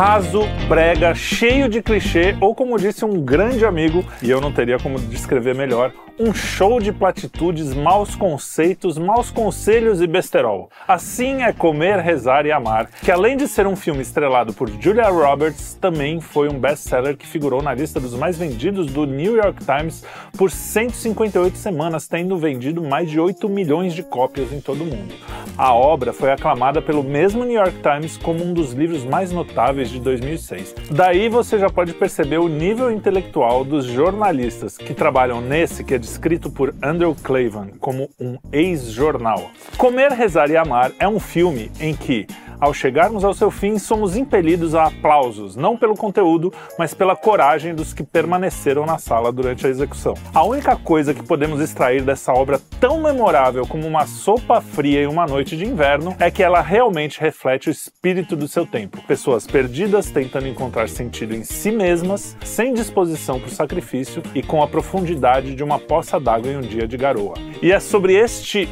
raso, brega, cheio de clichê, ou como disse um grande amigo, e eu não teria como descrever melhor, um show de platitudes, maus conceitos, maus conselhos e besterol. Assim é Comer, Rezar e Amar, que além de ser um filme estrelado por Julia Roberts, também foi um best-seller que figurou na lista dos mais vendidos do New York Times por 158 semanas, tendo vendido mais de 8 milhões de cópias em todo o mundo. A obra foi aclamada pelo mesmo New York Times como um dos livros mais notáveis de 2006. Daí você já pode perceber o nível intelectual dos jornalistas que trabalham nesse que é descrito por Andrew Klavan como um ex-jornal. Comer, Rezar e Amar é um filme em que ao chegarmos ao seu fim, somos impelidos a aplausos, não pelo conteúdo, mas pela coragem dos que permaneceram na sala durante a execução. A única coisa que podemos extrair dessa obra tão memorável como uma sopa fria em uma noite de inverno é que ela realmente reflete o espírito do seu tempo. Pessoas perdidas tentando encontrar sentido em si mesmas, sem disposição para o sacrifício e com a profundidade de uma poça d'água em um dia de garoa. E é sobre este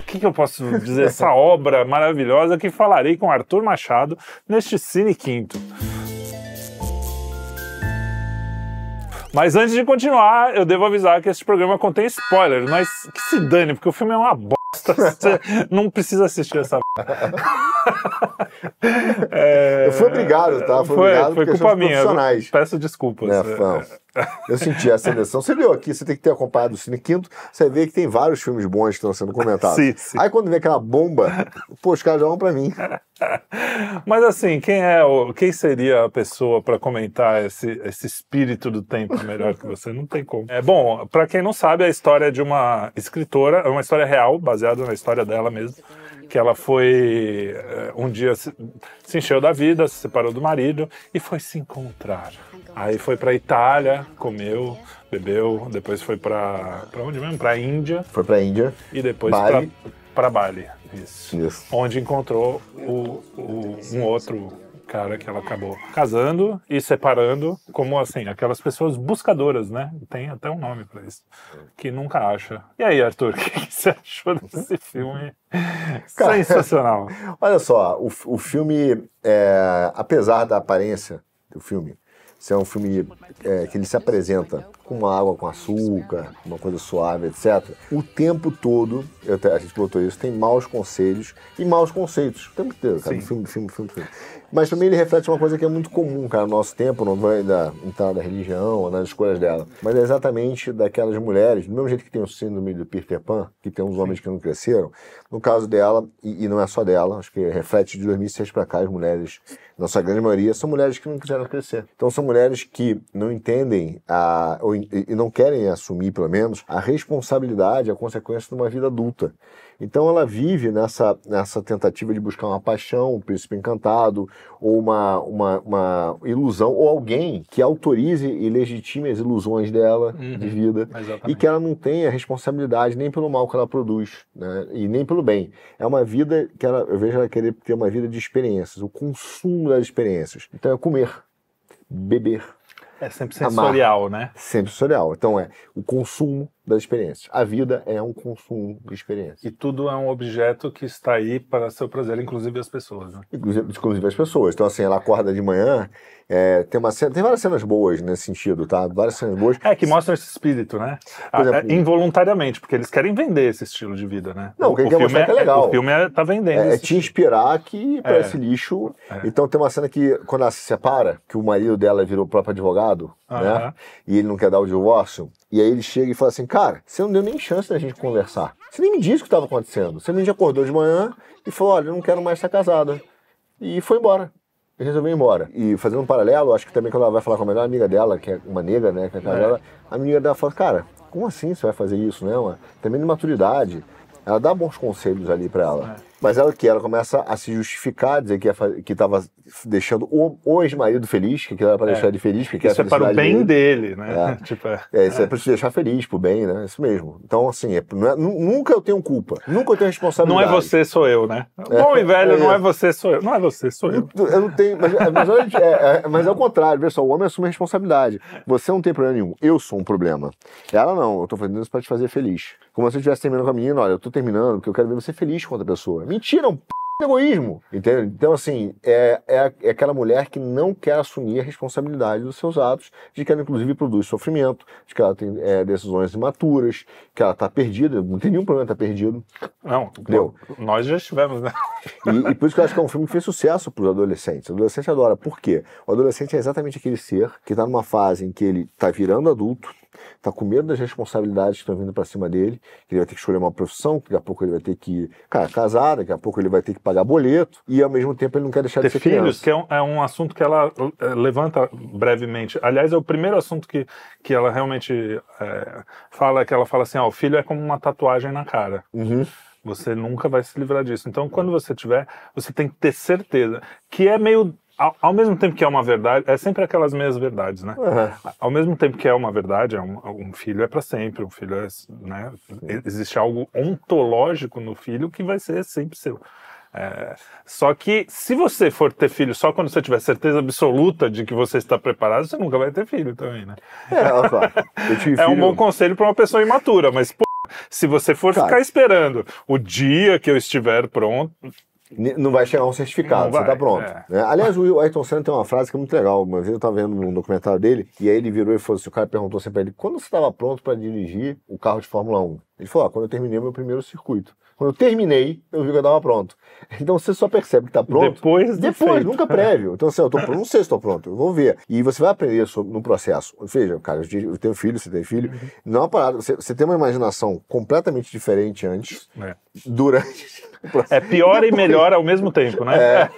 o que, que, eu posso dizer? Essa obra maravilhosa que falarei com Arthur Machado neste Cine Quinto. Mas antes de continuar, eu devo avisar que este programa contém spoilers, mas que se dane, porque o filme é uma bosta. Você não precisa assistir essa. é... Eu fui obrigado, tá? Fui foi, obrigado foi culpa minha. Peço desculpas. Né, eu senti a seleção. Você viu aqui, você tem que ter acompanhado o Cine Quinto, você vê que tem vários filmes bons que estão sendo comentados. sim, sim. Aí quando vem aquela bomba, pô, os caras jogam pra mim. Mas assim, quem é o, quem seria a pessoa para comentar esse, esse espírito do tempo melhor que você? Não tem como. É bom, para quem não sabe, a história de uma escritora, é uma história real, baseada na história dela mesmo que ela foi eh, um dia se, se encheu da vida, se separou do marido e foi se encontrar. Aí foi para Itália, comeu, bebeu, depois foi para para onde mesmo? Para Índia. Foi para Índia. E depois para Bali. Isso. Isso. Onde encontrou o, o, um outro cara que ela acabou casando e separando, como assim, aquelas pessoas buscadoras, né? Tem até um nome para isso, que nunca acha. E aí, Arthur, o que você achou desse filme? Cara, Sensacional. Olha só, o, o filme, é, apesar da aparência do filme, se é um filme é, que ele se apresenta com uma água com açúcar, uma coisa suave, etc. O tempo todo, eu, a gente botou isso, tem maus conselhos e maus conceitos. O tempo inteiro, cara. Filme, filme, filme, filme. Mas também ele reflete uma coisa que é muito comum, cara, no nosso tempo, não vai da, entrar da religião ou nas escolhas dela, mas é exatamente daquelas mulheres, do mesmo jeito que tem o síndrome do Peter Pan, que tem uns homens que não cresceram, no caso dela, e, e não é só dela, acho que reflete de 2006 para cá, as mulheres, na sua grande maioria, são mulheres que não quiseram crescer. Então são mulheres que não entendem a, ou, e não querem assumir, pelo menos, a responsabilidade, a consequência de uma vida adulta. Então ela vive nessa, nessa tentativa de buscar uma paixão, um príncipe encantado, ou uma, uma, uma ilusão, ou alguém que autorize e legitime as ilusões dela uhum, de vida exatamente. e que ela não tenha responsabilidade nem pelo mal que ela produz, né? e nem pelo bem. É uma vida que ela, eu vejo ela querer ter uma vida de experiências, o consumo das experiências. Então é comer, beber. É sempre sensorial, né? Sempre sensorial. Então é o consumo, das experiências. A vida é um consumo de experiência. E tudo é um objeto que está aí para seu prazer, inclusive as pessoas. Né? Inclusive, inclusive as pessoas. Então, assim, ela acorda de manhã, é, tem, uma cena, tem várias cenas boas nesse sentido, tá? Várias cenas boas. É, que mostram esse espírito, né? Por exemplo, é, involuntariamente, porque eles querem vender esse estilo de vida, né? Não, o que quer mostrar é, que é legal. O filme está é, vendendo. É, te inspirar que para é. esse lixo. É. Então tem uma cena que, quando ela se separa, que o marido dela virou o próprio advogado, uh -huh. né? E ele não quer dar o divórcio. E aí ele chega e fala assim, cara, você não deu nem chance da gente conversar. Você nem me disse o que estava acontecendo. Você me acordou de manhã e falou, olha, eu não quero mais estar casada. E foi embora. E resolveu ir embora. E fazendo um paralelo, acho que também quando ela vai falar com a melhor amiga dela, que é uma negra, né, que é casada, é. a amiga dela fala, cara, como assim você vai fazer isso, né? Uma, também de maturidade. Ela dá bons conselhos ali para ela. É. Mas ela que ela começa a se justificar, dizer que que estava deixando o, o ex-marido feliz, que era para é. deixar ele feliz, porque isso é para o bem dele, né? É. tipo, é. é isso é, para te deixar feliz, pro bem, né? Isso mesmo. Então assim, é, é nunca eu tenho culpa, nunca eu tenho responsabilidade. Não é você, sou eu, né? Bom e velho, não é você, sou eu. Não é você, sou eu. Eu não tenho, mas, mas, é, mas é o contrário, pessoal. O homem assume a responsabilidade. Você não tem problema nenhum. Eu sou um problema. Ela não. Eu tô fazendo isso para te fazer feliz. Como se eu estivesse terminando com a menina, olha, eu tô terminando porque eu quero ver você feliz com outra pessoa. Mentira, um p egoísmo, entendeu? Então, assim, é, é, é, aquela mulher que não quer assumir a responsabilidade dos seus atos, de que ela, inclusive, produz sofrimento, de que ela tem é, decisões imaturas, que ela está perdida, não tem nenhum problema estar tá perdido. Não, entendeu? nós já estivemos, né? E, e, por isso que eu acho que é um filme que fez sucesso para os adolescentes. O adolescente adora. Por quê? O adolescente é exatamente aquele ser que está numa fase em que ele está virando adulto, tá com medo das responsabilidades que estão vindo para cima dele, que ele vai ter que escolher uma profissão, que daqui a pouco ele vai ter que cara, casar, daqui a pouco ele vai ter que pagar boleto, e ao mesmo tempo ele não quer deixar ter de ser filhos, criança. que é um, é um, assunto que ela é, levanta brevemente. Aliás, é o primeiro assunto que, que ela realmente é, fala, que ela fala assim, ó, o filho é como uma tatuagem na cara. Uhum. Você nunca vai se livrar disso. Então, quando você tiver, você tem que ter certeza que é meio ao, ao, mesmo tempo que é uma verdade, é sempre aquelas meias verdades, né? Uhum. Ao mesmo tempo que é uma verdade, é um, um filho é para sempre, um filho é, né? Existe algo ontológico no filho que vai ser sempre seu. É, só que se você for ter filho só quando você tiver certeza absoluta de que você está preparado, você nunca vai ter filho também, né? É, é um bom conselho para uma pessoa imatura, mas pô, se você for ficar esperando o dia que eu estiver pronto, não vai chegar um certificado, você tá pronto. É. Né? Aliás, o Ayrton Senna tem uma frase que é muito legal. Uma vez eu estava vendo um documentário dele, e aí ele virou e falou assim: o cara perguntou assim pra ele, quando você estava pronto para dirigir o carro de Fórmula 1? Ele falou: ah, quando eu terminei o meu primeiro circuito. Quando eu terminei, eu vi que eu estava pronto. Então você só percebe que está pronto depois, depois feito. nunca prévio. Então assim, eu tô pronto, não sei se estou pronto, eu vou ver. E você vai aprender sobre, no processo. Veja, cara, eu tenho filho, você tem filho. Uhum. Não é uma parada, você, você tem uma imaginação completamente diferente antes, é. durante. É pior e melhor ao mesmo tempo, né? É.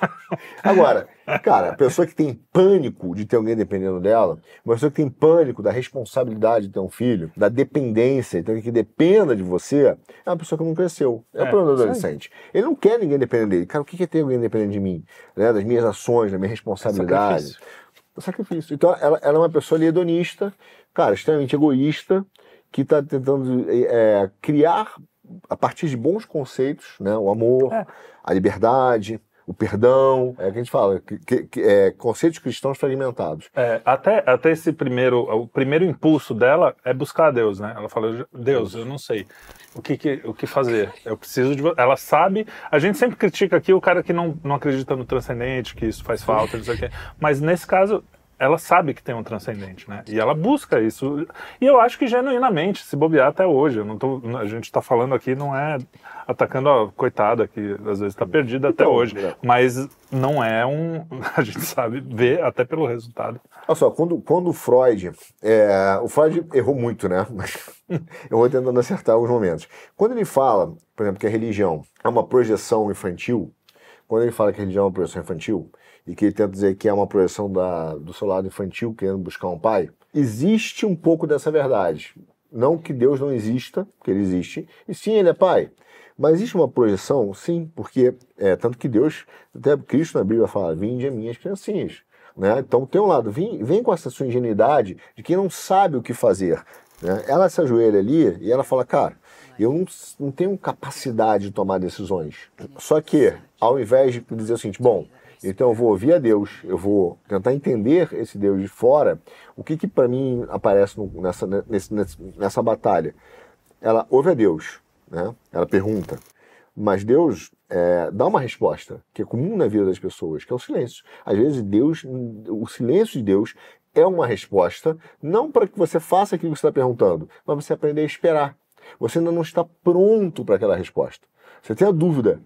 Agora, cara, a pessoa que tem pânico de ter alguém dependendo dela, uma pessoa que tem pânico da responsabilidade de ter um filho, da dependência, então que dependa de você, é uma pessoa que não cresceu. É, é o problema do adolescente. Ele não quer ninguém dependendo dele. Cara, o que é ter alguém dependendo de mim? Né? Das minhas ações, da minha responsabilidade. Sacrifício. sacrifício. Então, ela, ela, é uma pessoa hedonista, cara, extremamente egoísta, que está tentando é, criar a partir de bons conceitos, né? O amor, é. a liberdade, o perdão, é o que a gente fala, que, que, é, conceitos cristãos fragmentados. É, até, até esse primeiro, o primeiro impulso dela é buscar a Deus, né? Ela fala, Deus, eu não sei o que, que, o que fazer, eu preciso de Ela sabe, a gente sempre critica aqui o cara que não, não acredita no transcendente, que isso faz falta, não sei o quê, mas nesse caso ela sabe que tem um transcendente, né? E ela busca isso. E eu acho que genuinamente, se bobear até hoje. Eu não tô, a gente está falando aqui, não é atacando a coitada que às vezes está perdida até então, hoje. É. Mas não é um. A gente sabe ver até pelo resultado. Olha só, quando, quando o Freud. É, o Freud errou muito, né? Mas eu vou tentando acertar alguns momentos. Quando ele fala, por exemplo, que a religião é uma projeção infantil, quando ele fala que a religião é uma projeção infantil, e que ele tenta dizer que é uma projeção da, do seu lado infantil querendo buscar um pai, existe um pouco dessa verdade. Não que Deus não exista, que ele existe, e sim, ele é pai. Mas existe uma projeção, sim, porque é tanto que Deus, até Cristo na Bíblia fala: Vinde a minhas criancinhas. Né? Então tem um lado, vem, vem com essa sua ingenuidade de quem não sabe o que fazer. Né? Ela se ajoelha ali e ela fala: Cara, eu não, não tenho capacidade de tomar decisões. Só que, ao invés de dizer o seguinte: Bom, então eu vou ouvir a Deus, eu vou tentar entender esse Deus de fora. O que, que para mim aparece nessa, nesse, nessa batalha? Ela ouve a Deus, né? ela pergunta, mas Deus é, dá uma resposta que é comum na vida das pessoas, que é o silêncio. Às vezes Deus, o silêncio de Deus é uma resposta, não para que você faça aquilo que você está perguntando, mas você aprender a esperar. Você ainda não está pronto para aquela resposta. Você tem a dúvida,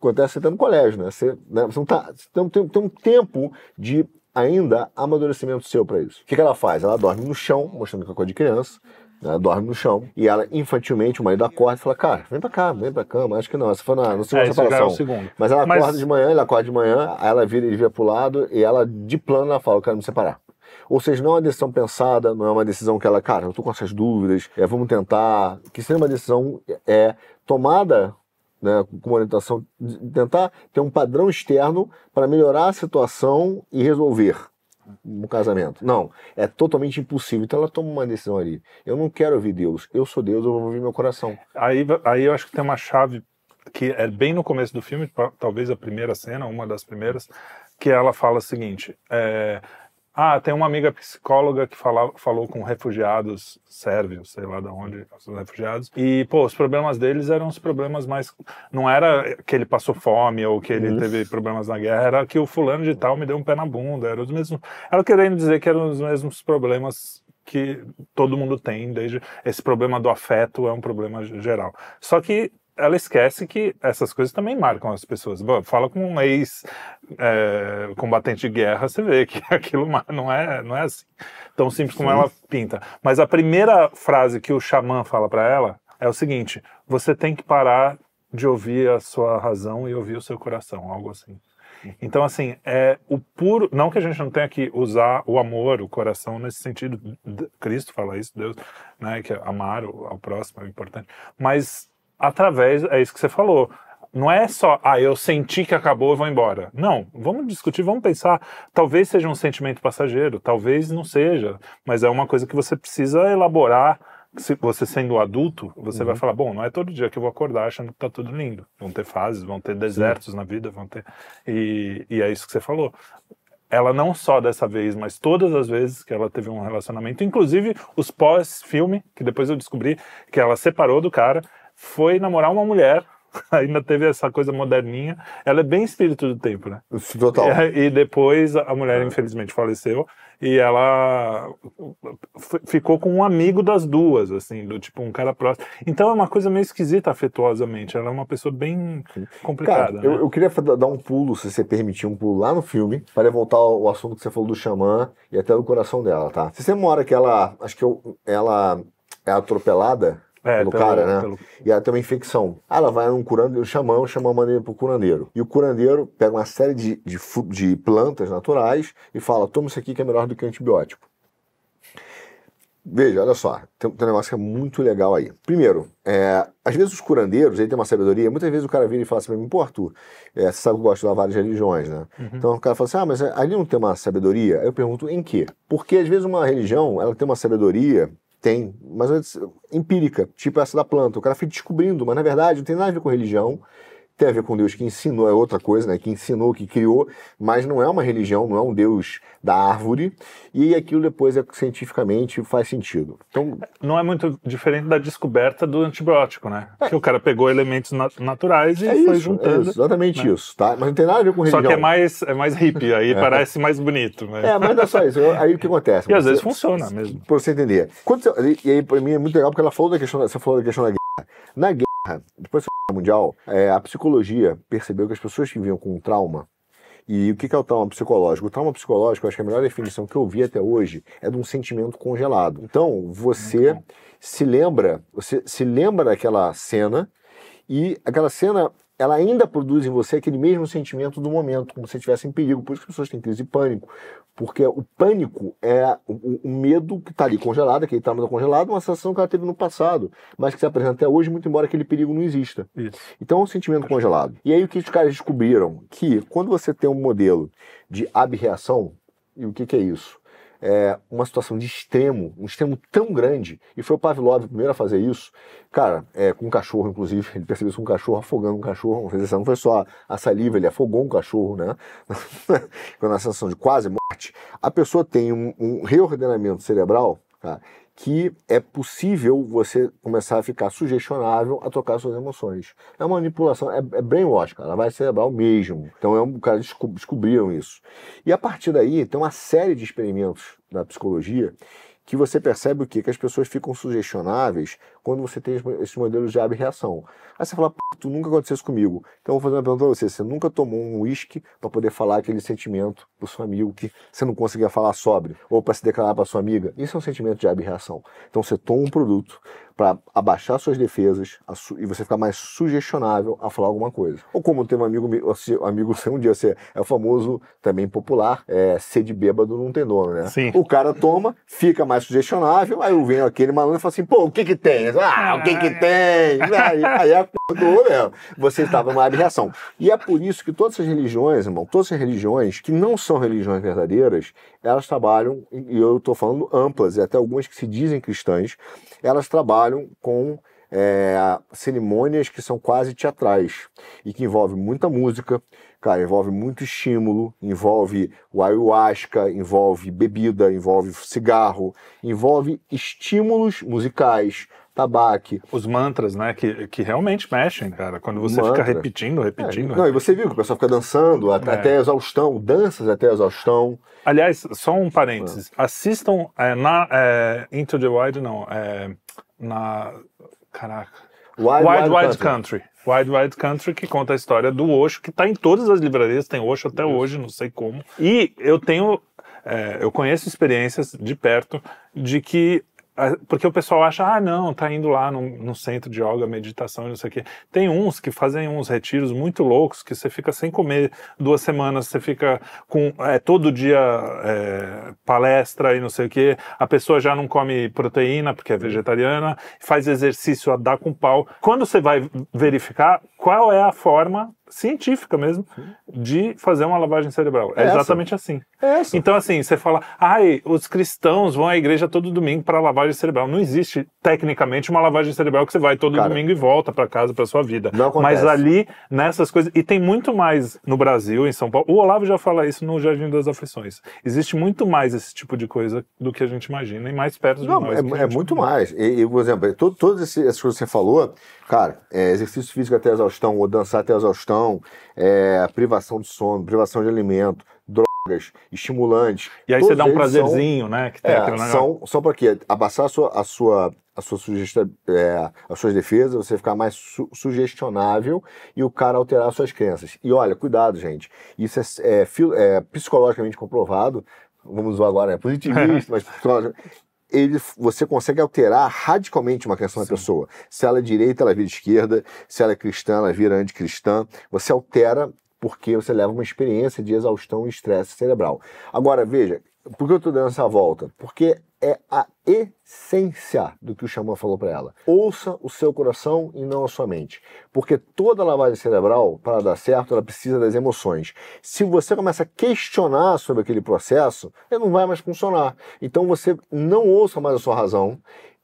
acontece você está no colégio, né? Você, né? você não tá, então tem, tem um tempo de ainda amadurecimento seu para isso. O que, que, ela faz? Ela dorme no chão, mostrando que é coisa de criança. Né? Dorme no chão. E ela, infantilmente, o marido acorda e fala: Cara, vem pra cá, vem pra cama. Acho que não, essa foi na, na segunda é, separação. É segundo. Mas ela acorda Mas... de manhã, ele acorda de manhã, aí ela vira, ele vira pro lado e ela, de plano, ela fala: Eu quero me separar. Ou seja, não é uma decisão pensada, não é uma decisão que ela, cara, eu tô com essas dúvidas, é, vamos tentar. Que seja uma decisão é, tomada né, com orientação, tentar ter um padrão externo para melhorar a situação e resolver um casamento. Não, é totalmente impossível. Então ela toma uma decisão ali. Eu não quero ouvir Deus, eu sou Deus, eu vou ouvir meu coração. Aí, aí eu acho que tem uma chave que é bem no começo do filme, talvez a primeira cena, uma das primeiras, que ela fala o seguinte: é, Ah, tem uma amiga psicóloga que fala, falou com refugiados sérvios, sei lá de onde, os refugiados. E, pô, os problemas deles eram os problemas mais. Não era que ele passou fome ou que ele Uhum. teve problemas na guerra, era que o fulano de tal me deu um pé na bunda. Era os mesmos. Ela querendo dizer que eram os mesmos problemas que todo mundo tem, desde. Esse problema do afeto é um problema geral. Só que ela esquece que essas coisas também marcam as pessoas. Bom, fala com um ex-combatente de guerra, você vê que aquilo não é, não é assim, tão simples como Sim. ela pinta. Mas a primeira frase que o xamã fala para ela é o seguinte: você tem que parar de ouvir a sua razão e ouvir o seu coração, algo assim. Então, assim, é o puro. Não que a gente não tenha que usar o amor, o coração nesse sentido. Cristo fala isso, Deus, né? Que amar o- ao próximo é importante. Mas através, é isso que você falou. Não é só, ah, eu senti que acabou, eu vou embora. Não, vamos discutir, vamos pensar. Talvez seja um sentimento passageiro, talvez não seja, mas é uma coisa que você precisa elaborar. Se você sendo adulto, você vai falar, bom, não é todo dia que eu vou acordar achando que tá tudo lindo. Vão ter fases, vão ter desertos na vida, vão ter. E, e é isso que você falou ela não só dessa vez, mas todas as vezes que ela teve um relacionamento, inclusive os pós-filme, que depois eu descobri que ela separou do cara, foi namorar uma mulher, ainda teve essa coisa moderninha. Ela é bem espírito do tempo, né? Total. E, e depois a mulher, infelizmente, faleceu e ela ficou com um amigo das duas, assim, do tipo um cara próximo. Então é uma coisa meio esquisita afetuosamente. Ela é uma pessoa bem complicada. Cara, eu, né? eu queria fa- dar um pulo, se você permitir, um pulo lá no filme, para voltar ao assunto que você falou do xamã e até do coração dela, tá? Se você mora que ela, acho que eu- ela é atropelada É, pelo, pelo- cara, né? pelo- E ela tem uma infecção. Ah, ela vai num curandeiro, o xamã, o xamã manda ele pro curandeiro. E o curandeiro pega uma série de, de, de plantas naturais e fala, toma isso aqui que é melhor do que antibiótico. Veja, olha só, tem, tem um negócio que é muito legal aí. Primeiro, é, às vezes os curandeiros, aí tem uma sabedoria, muitas vezes o cara vira e fala assim pra mim, pô, Arthur, é, você sabe que eu gosto de lá várias religiões, né? Então o cara fala assim, ah, mas ali não tem uma sabedoria? Aí eu pergunto, em quê? Porque às vezes uma religião, ela tem uma sabedoria, tem, mas empírica, tipo essa da planta. O cara fica descobrindo, mas na verdade não tem nada a ver com religião, tem a ver com Deus que ensinou, é outra coisa, né? Que ensinou, que criou, mas não é uma religião, não é um Deus da árvore, e aquilo depois é cientificamente faz sentido. Então, não é muito diferente da descoberta do antibiótico, né? Que o cara pegou elementos na- naturais e é foi isso, é juntando. isso, exatamente né? isso, tá? Mas não tem nada a ver com Só religião. que é mais, é mais hippie, aí parece mais bonito. Mas... É, mas não é só isso. Aí o que acontece? E às Você- vezes funciona mesmo. Pra você entender. Quando você- e aí, pra mim, é muito legal porque ela falou da questão, você falou da questão da guerra. Na guerra, depois Guerra Mundial, é, a psicologia percebeu que as pessoas que vinham com trauma, e o que é o trauma psicológico? O trauma psicológico, acho que a melhor definição que eu vi até hoje é de um sentimento congelado. Então, você se lembra, você se lembra daquela cena e aquela cena ela ainda produz em você aquele mesmo sentimento do momento, como se estivesse em perigo. Por isso que as pessoas têm crise de pânico. Porque o pânico é o, o- medo que está ali congelado, aquele trauma congelado, uma sensação que ela teve no passado, mas que se apresenta até hoje, muito embora aquele perigo não exista. Isso. Então é um sentimento congelado. E aí o que os caras descobriram? Que quando você tem um modelo de abreação, e o que, que é isso? É uma situação de extremo, um extremo tão grande, e foi o Pavlov o primeiro a fazer isso, cara, é, com um cachorro, inclusive, ele percebeu isso um cachorro, afogando um cachorro, foi- não foi só a saliva, ele afogou um cachorro, né? com uma sensação de quase morte. A pessoa tem um, um reordenamento cerebral, cara, que é possível você começar a ficar sugestionável a tocar suas emoções. É uma manipulação, é, é brainwash, cara, lavagem cerebral mesmo. Então é um cara desco- descobriram isso. E a partir daí tem uma série de experimentos da psicologia que você percebe o quê? Que as pessoas ficam sugestionáveis quando você tem es- esses modelos de abre-reação. Aí você fala, "Pô, tu nunca aconteceu isso comigo. Então eu vou fazer uma pergunta pra você. Você nunca tomou um uísque para poder falar aquele sentimento pro seu amigo que você não conseguia falar sobre? Ou para se declarar para sua amiga? Isso é um sentimento de abre-reação. Então você toma um produto para abaixar suas defesas e você ficar mais sugestionável a falar alguma coisa. Ou como tem um amigo, um amigo seu um dia, você é o famoso, também popular, é, ser de bêbado não tem dono, né? Sim. O cara toma, fica mais sugestionável, aí vem aquele malandro e fala assim, pô, o que que tem? Ah, o que que tem? Aí, aí acordou, né? Você estava numa reação. E é por isso que todas essas religiões, irmão, todas essas religiões que não são religiões verdadeiras, elas trabalham, e eu estou falando amplas, e até algumas que se dizem cristãs, elas trabalham com é, cerimônias que são quase teatrais e que envolvem muita música, cara, envolve muito estímulo, envolve o ayahuasca, envolve bebida, envolve cigarro, envolve estímulos musicais, tabaque. Os mantras, né? Que, que realmente mexem, cara. Quando você Mantra. fica repetindo, repetindo. É, não, e você viu que o pessoal fica dançando até, É. até exaustão, danças até exaustão. Aliás, só um parênteses. Assistam é, na é, Into the Wild, não. É, na. Caraca. Wild Wild Wild, Country. Wild Wild Country, que conta a história do Osho, que está em todas as livrarias, tem Osho até hoje, não sei como. E eu tenho. é, eu conheço experiências de perto de que. Porque o pessoal acha, ah, não, tá indo lá no, no centro de yoga, meditação e não sei o quê. Tem uns que fazem uns retiros muito loucos, que você fica sem comer duas semanas, você fica com é, todo dia é, palestra e não sei o quê. A pessoa já não come proteína porque é vegetariana, faz exercício a dar com pau. Quando você vai verificar qual é a forma científica mesmo de fazer uma lavagem cerebral, é Essa. exatamente assim. É. Então, assim, você fala, ai, os cristãos vão à igreja todo domingo para lavagem cerebral. Não existe, tecnicamente, uma lavagem cerebral que você vai todo Cara, domingo e volta para casa, para sua vida. Não acontece. Mas ali, nessas coisas, e tem muito mais no Brasil, em São Paulo. O Olavo já fala isso no Jardim das Aflições. Existe muito mais esse tipo de coisa do que a gente imagina e mais perto de Não, nós. é, é muito mais. E, e, por exemplo, é todas essas coisas que você falou, cara, é, exercício físico até exaustão, ou dançar até exaustão, é, privação de sono, privação de alimento, drogas, estimulantes. E aí você dá um prazerzinho, né? Que tem É, são, são para quê? Abaçar a sua, a sua, a sua sugesta, é, as suas defesas, você ficar mais su- sugestionável e o cara alterar suas crenças. E olha, cuidado, gente. Isso é, é é psicologicamente comprovado. Vamos usar agora, é positivista, mas. Ele, você consegue alterar radicalmente uma crença da pessoa. Se ela é direita, ela vira esquerda. Se ela é cristã, ela vira anticristã. Você altera porque você leva uma experiência de exaustão e estresse cerebral. Agora, veja, por que eu estou dando essa volta? Porque é a essência do que o xamã falou para ela. Ouça o seu coração e não a sua mente. Porque toda lavagem cerebral, para dar certo, ela precisa das emoções. Se você começa a questionar sobre aquele processo, ele não vai mais funcionar. Então você não ouça mais a sua razão,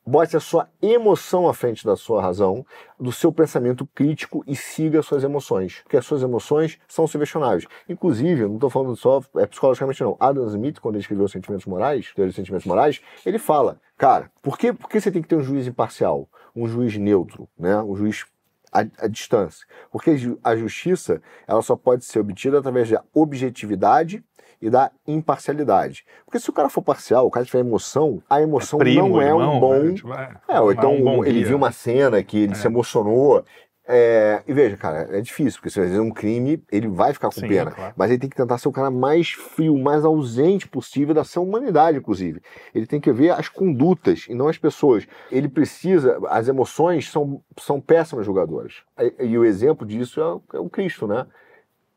bote a sua emoção à frente da sua razão, do seu pensamento crítico e siga as suas emoções. Porque as suas emoções são subestionáveis. Inclusive, eu não estou falando só é, psicologicamente, não. Adam Smith, quando ele escreveu Sentimentos Morais, Teoria dos Sentimentos Morais, ele fala, cara, por que, por que você tem que ter um juiz imparcial? Um juiz neutro, né? Um juiz à, distância. Porque a justiça, ela só pode ser obtida através da objetividade e da imparcialidade. Porque se o cara for parcial, o cara tiver emoção, a emoção Primo, não é irmão, um bom né? Tipo, é, é, ou não então um bom ele guia. viu uma cena que ele se emocionou. É, e veja, cara, é difícil, porque se ele fizer um crime, ele vai ficar com Sim, pena. claro. Mas ele tem que tentar ser o cara mais frio, mais ausente possível da sua humanidade, inclusive. Ele tem que ver as condutas e não as pessoas. Ele precisa, as emoções são, são péssimas jogadoras. E, e o exemplo disso é, é o Cristo, né?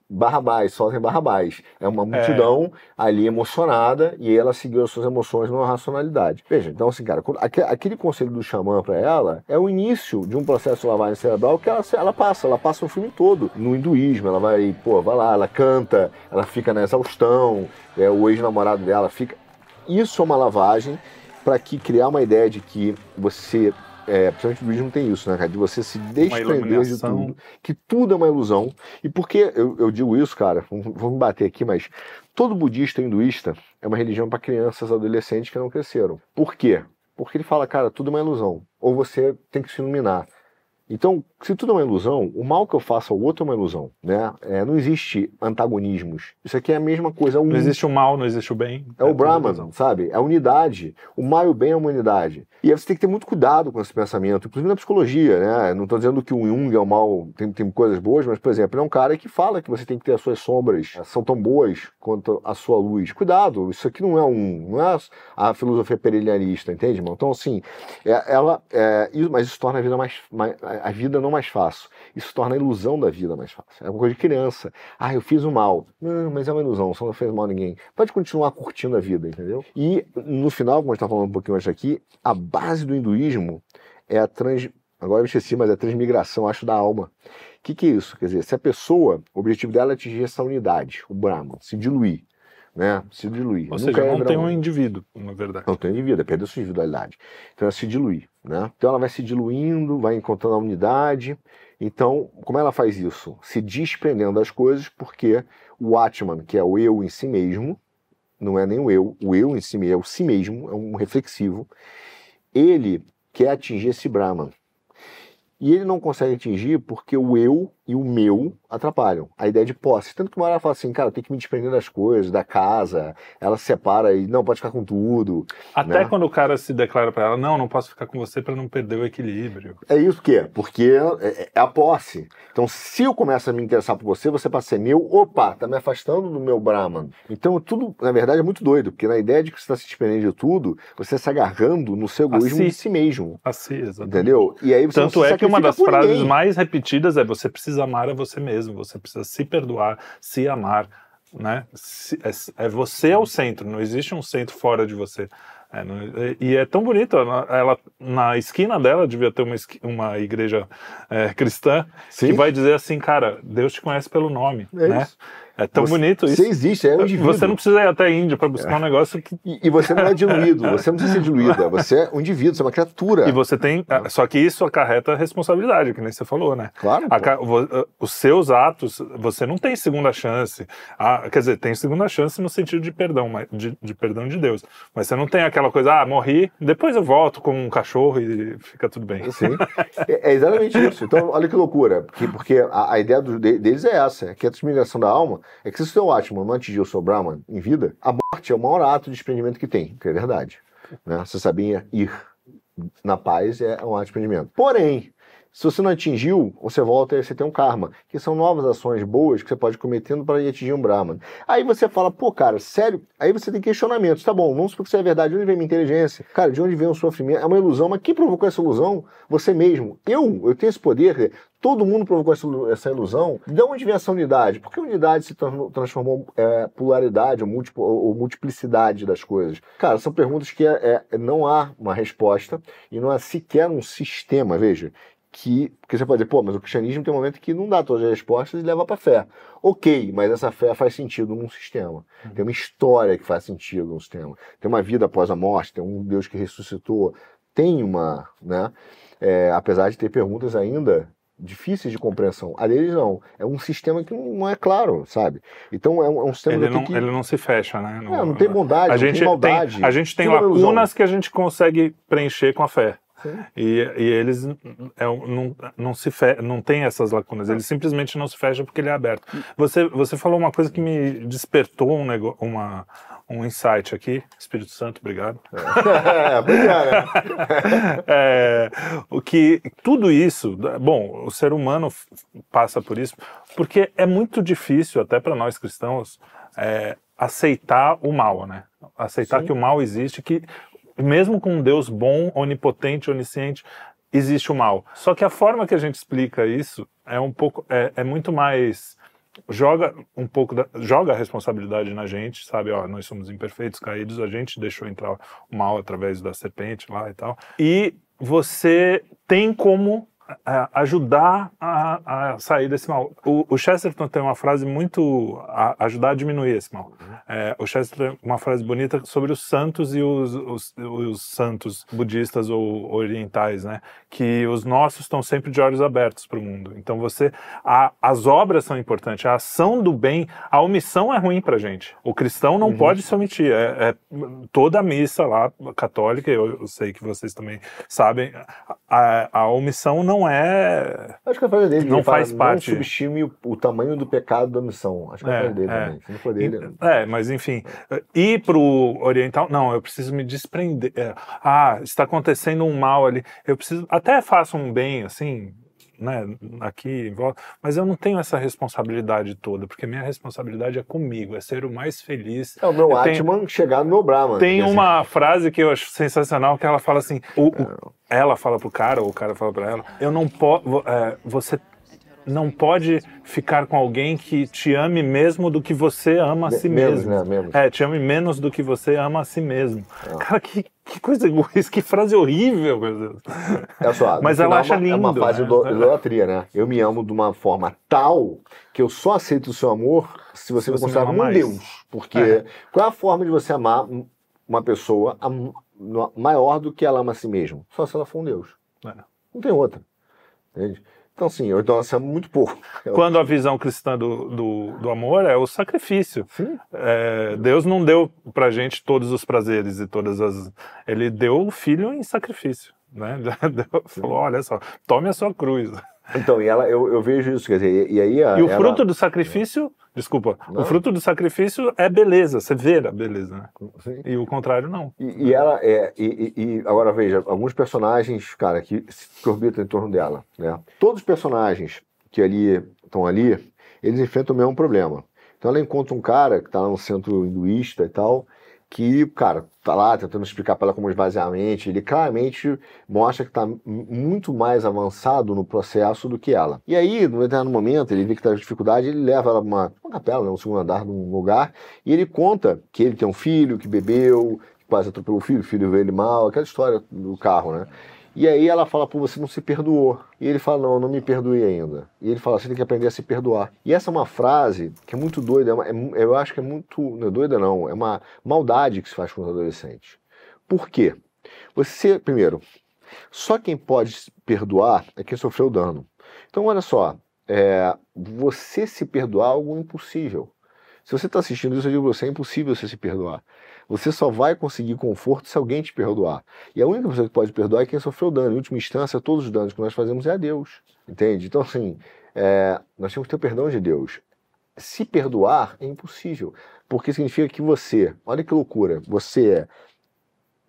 Barrabás, só tem Barrabás. É uma multidão ali emocionada e ela seguiu as suas emoções numa racionalidade. Veja, então assim, cara, aquele conselho do xamã para ela é o início de um processo de lavagem cerebral que ela, ela passa, ela passa o filme todo. No hinduísmo, ela vai, pô, vai lá, ela canta, ela fica na exaustão, é, o ex-namorado dela fica. Isso é uma lavagem para que criar uma ideia de que você é, principalmente o budismo tem isso, né, cara? De você se desprender de tudo, que tudo é uma ilusão. E por que eu, eu digo isso, cara? Vamos bater aqui, mas todo budista hinduísta é uma religião para crianças e adolescentes que não cresceram. Por quê? Porque ele fala, cara, tudo é uma ilusão. Ou você tem que se iluminar. Então, se tudo é uma ilusão, o mal que eu faço ao outro é uma ilusão, né? É, não existe antagonismos. Isso aqui é a mesma coisa. É, um, Não existe o mal, não existe o bem. é o tudo Brahman, sabe? É a unidade. O mal e o bem é uma unidade. E aí você tem que ter muito cuidado com esse pensamento, inclusive na psicologia, né? Não estou dizendo que o Jung é o mal, tem, tem coisas boas, mas, por exemplo, ele é um cara que fala que você tem que ter as suas sombras, são tão boas quanto a sua luz. Cuidado, isso aqui não é um, não é a filosofia perelianista, entende, irmão? Então, assim, é- ela, é, mas isso torna a vida mais, mais, a vida não mais fácil. Isso torna a ilusão da vida mais fácil. É uma coisa de criança. Ah, eu fiz o mal. Não, mas é uma ilusão, você não fez mal a ninguém. Pode continuar curtindo a vida, entendeu? E no final, como a gente está falando um pouquinho antes aqui, a base do hinduísmo é a trans. Agora eu esqueci, mas é a transmigração, acho, da alma. O que, que é isso? Quer dizer, se a pessoa, o objetivo dela é atingir essa unidade, o Brahman, se diluir, né? Se diluir. Ou Nunca seja, é não tem um- um indivíduo, na verdade. não tem vida, perdeu sua individualidade. Então é se diluir. Né? Então ela vai se diluindo, vai encontrando a unidade. Então, como ela faz isso? Se desprendendo das coisas, porque o Atman, que é o eu em si mesmo, não é nem o eu, o eu em si mesmo, é o si mesmo, é um reflexivo, ele quer atingir esse Brahman. E ele não consegue atingir porque o eu e o meu atrapalham. A ideia de posse. Tanto que uma hora fala assim, cara, tem que me desprender das coisas, da casa. Ela se separa e não pode ficar com tudo. Até né? quando o cara se declara para ela, não, não posso ficar com você para não perder o equilíbrio. É isso que é, porque é, é a posse. Então, se eu começo a me interessar por você, você passa a ser meu, opa, tá me afastando do meu Brahman. Então, tudo, na verdade, é muito doido, porque na ideia de que você está se desprendendo de tudo, você está se agarrando no seu egoísmo si. de si mesmo. Assim, exatamente. Entendeu? E aí você Tanto é que uma das frases ninguém. mais repetidas é você precisa amar a você mesmo, você precisa se perdoar, se amar, né? Se- é, é você é o centro, não existe um centro fora de você. É, não- e- e é tão bonito, ela, ela- na esquina dela devia ter uma, uma igreja é, cristã Sim. que vai dizer assim, cara, Deus te conhece pelo nome, É né? isso. É tão Você- bonito isso. Você existe, é um indivíduo. Você não precisa ir até a Índia para buscar um negócio que E, e você não é diluído, você não precisa ser diluída. Você é um indivíduo, você é uma criatura. E você tem. Só que isso acarreta responsabilidade, que nem você falou, né? Claro. A os seus atos, você não tem segunda chance. Quer dizer, tem segunda chance no sentido de perdão, de, de perdão de Deus. Mas você não tem aquela coisa, ah, morri, depois eu volto com um cachorro e fica tudo bem. Sim. É, é exatamente isso. Então, olha que loucura. Porque, porque a, a ideia do- de- deles é essa: é que a desmigração da alma é que se o seu Atman não atingiu o seu Brahman em vida, a morte é o maior ato de desprendimento que tem, que é verdade. Né? Você sabia ir na paz é um ato de desprendimento. Porém, se você não atingiu, você volta e você tem um karma, que são novas ações boas que você pode cometendo para ir atingir um Brahman. Aí você fala, pô, cara, sério? Aí você tem questionamentos. Tá bom, vamos supor que isso é verdade. De onde vem minha inteligência? Cara, de onde vem o sofrimento? É uma ilusão, mas quem provocou essa ilusão? Você mesmo. Eu, eu tenho esse poder. Todo mundo provocou essa, ilu- essa ilusão. De onde vem essa unidade? Por que unidade se tran- transformou é, polaridade ou, múltiplo- ou multiplicidade das coisas? Cara, são perguntas que é- é- não há uma resposta e não há sequer um sistema, veja, que. Porque você pode dizer, pô, mas o cristianismo tem um momento que não dá todas as respostas e leva para fé. Ok, mas essa fé faz sentido num sistema. Tem uma história que faz sentido num sistema. Tem uma vida após a morte, tem um Deus que ressuscitou. Tem uma, né? é, apesar de ter perguntas ainda difíceis de compreensão. A deles não. É um sistema que não é claro, sabe? Então é um, é um sistema Ele que não, que... ele não se fecha, né? É, não tem bondade, a não gente tem maldade. Tem, a gente tem lacunas que a gente consegue preencher com a fé. E, e eles é, não, não, se fe, não tem essas lacunas, eles simplesmente não se fecham porque ele é aberto. Você, você falou uma coisa que me despertou um, nego, uma, um insight aqui. Espírito Santo, obrigado. é, pois é, o que tudo isso, bom, o ser humano passa por isso, porque é muito difícil até para nós cristãos é, aceitar o mal, né? Aceitar Sim. que o mal existe, que mesmo com um Deus bom, onipotente, onisciente, existe o mal. Só que a forma que a gente explica isso é um pouco, é, é muito mais joga um pouco da, joga a responsabilidade na gente, sabe? Ó, nós somos imperfeitos, caídos, a gente deixou entrar o mal através da serpente lá e tal. E você tem como ajudar a, a sair desse mal. O, o Chesterton tem uma frase muito a, ajudar a diminuir esse mal. É, o Chesterton tem uma frase bonita sobre os santos e os, os, os santos budistas ou orientais, né? Que os nossos estão sempre de olhos abertos para o mundo. Então você, a, as obras são importantes, a ação do bem, a omissão é ruim para gente. O cristão não pode se omitir. É, é toda a missa lá católica, eu, eu sei que vocês também sabem, a, a omissão não é Acho que a frase dele Não ele fala, faz parte. Não subestime o, o tamanho do pecado da missão. Acho que é a É, frase dele é. também. Se não for dele. É, mas enfim, ir pro oriental, não, eu preciso me desprender. É, ah, está acontecendo um mal ali, eu preciso, até faço um bem, assim, né, aqui em volta, mas eu não tenho essa responsabilidade toda, porque minha responsabilidade é comigo, é ser o mais feliz. É o meu Atman chegar no meu Brahman. Tem uma frase que eu acho sensacional que ela fala assim: o, o- ela fala pro cara, ou o cara fala pra ela, eu não posso. você não pode ficar com alguém que te ame mesmo do que você ama a si menos, mesmo. né? Menos. É, te ame menos do que você ama a si mesmo. Cara, que, que coisa egoísta, que frase horrível, meu Deus. É só, Mas ela acha é uma- É uma lindo, fase né? do idolatria, né? Eu me amo de uma forma tal que eu só aceito o seu amor se você Se me você me considera ama um mais. Deus. Porque É. qual é a forma de você amar uma pessoa maior do que ela ama a si mesma. Só se ela for um Deus. É. Não tem outra. Entende? Então, então, assim, é muito pouco. Quando a visão cristã do, do, do amor é o sacrifício. Sim. É, Deus não deu pra gente todos os prazeres e todas as. Ele deu o filho em sacrifício. Né? Deu- Falou: olha só, tome a sua cruz. Então, e ela, eu, eu vejo isso, quer dizer, e, aí a, E o ela- fruto do sacrifício, desculpa, Não. o fruto do sacrifício é beleza, você vê a beleza, né? Sim. E o contrário não. E, e ela é. E, e- agora veja, alguns personagens, cara, que, que orbitam em torno dela. Né? Todos os personagens que ali estão ali, eles enfrentam o mesmo problema. Então ela encontra um cara que está lá no centro hinduísta e tal, que, cara, tá lá tentando explicar para ela como esvaziar a mente. Ele claramente mostra que está muito mais avançado no processo do que ela. E aí, no determinado momento, ele vê que está com dificuldade, ele leva ela para uma, uma capela, né, um segundo andar de um lugar, e ele conta que ele tem um filho que bebeu, que quase atropelou o filho, o filho veio ele mal, aquela história do carro, né? E aí ela fala, pô, você não se perdoou. E ele fala, não, eu não me perdoei ainda. E ele fala, você tem que aprender a se perdoar. E essa é uma frase que é muito doida, é uma- é eu acho que é muito, não é doida não, é uma maldade que se faz com os adolescentes. Por quê? Você, primeiro, só quem pode perdoar é quem sofreu dano. Então, olha só, é, você se perdoar é algo impossível. Se você está assistindo isso, eu digo você, é impossível você se perdoar. Você só vai conseguir conforto se alguém te perdoar. E a única pessoa que pode perdoar é quem sofreu dano. Em última instância, todos os danos que nós fazemos é a Deus. Entende? Então, assim, é, nós temos que ter o perdão de Deus. Se perdoar é impossível. Porque significa que você, olha que loucura, você é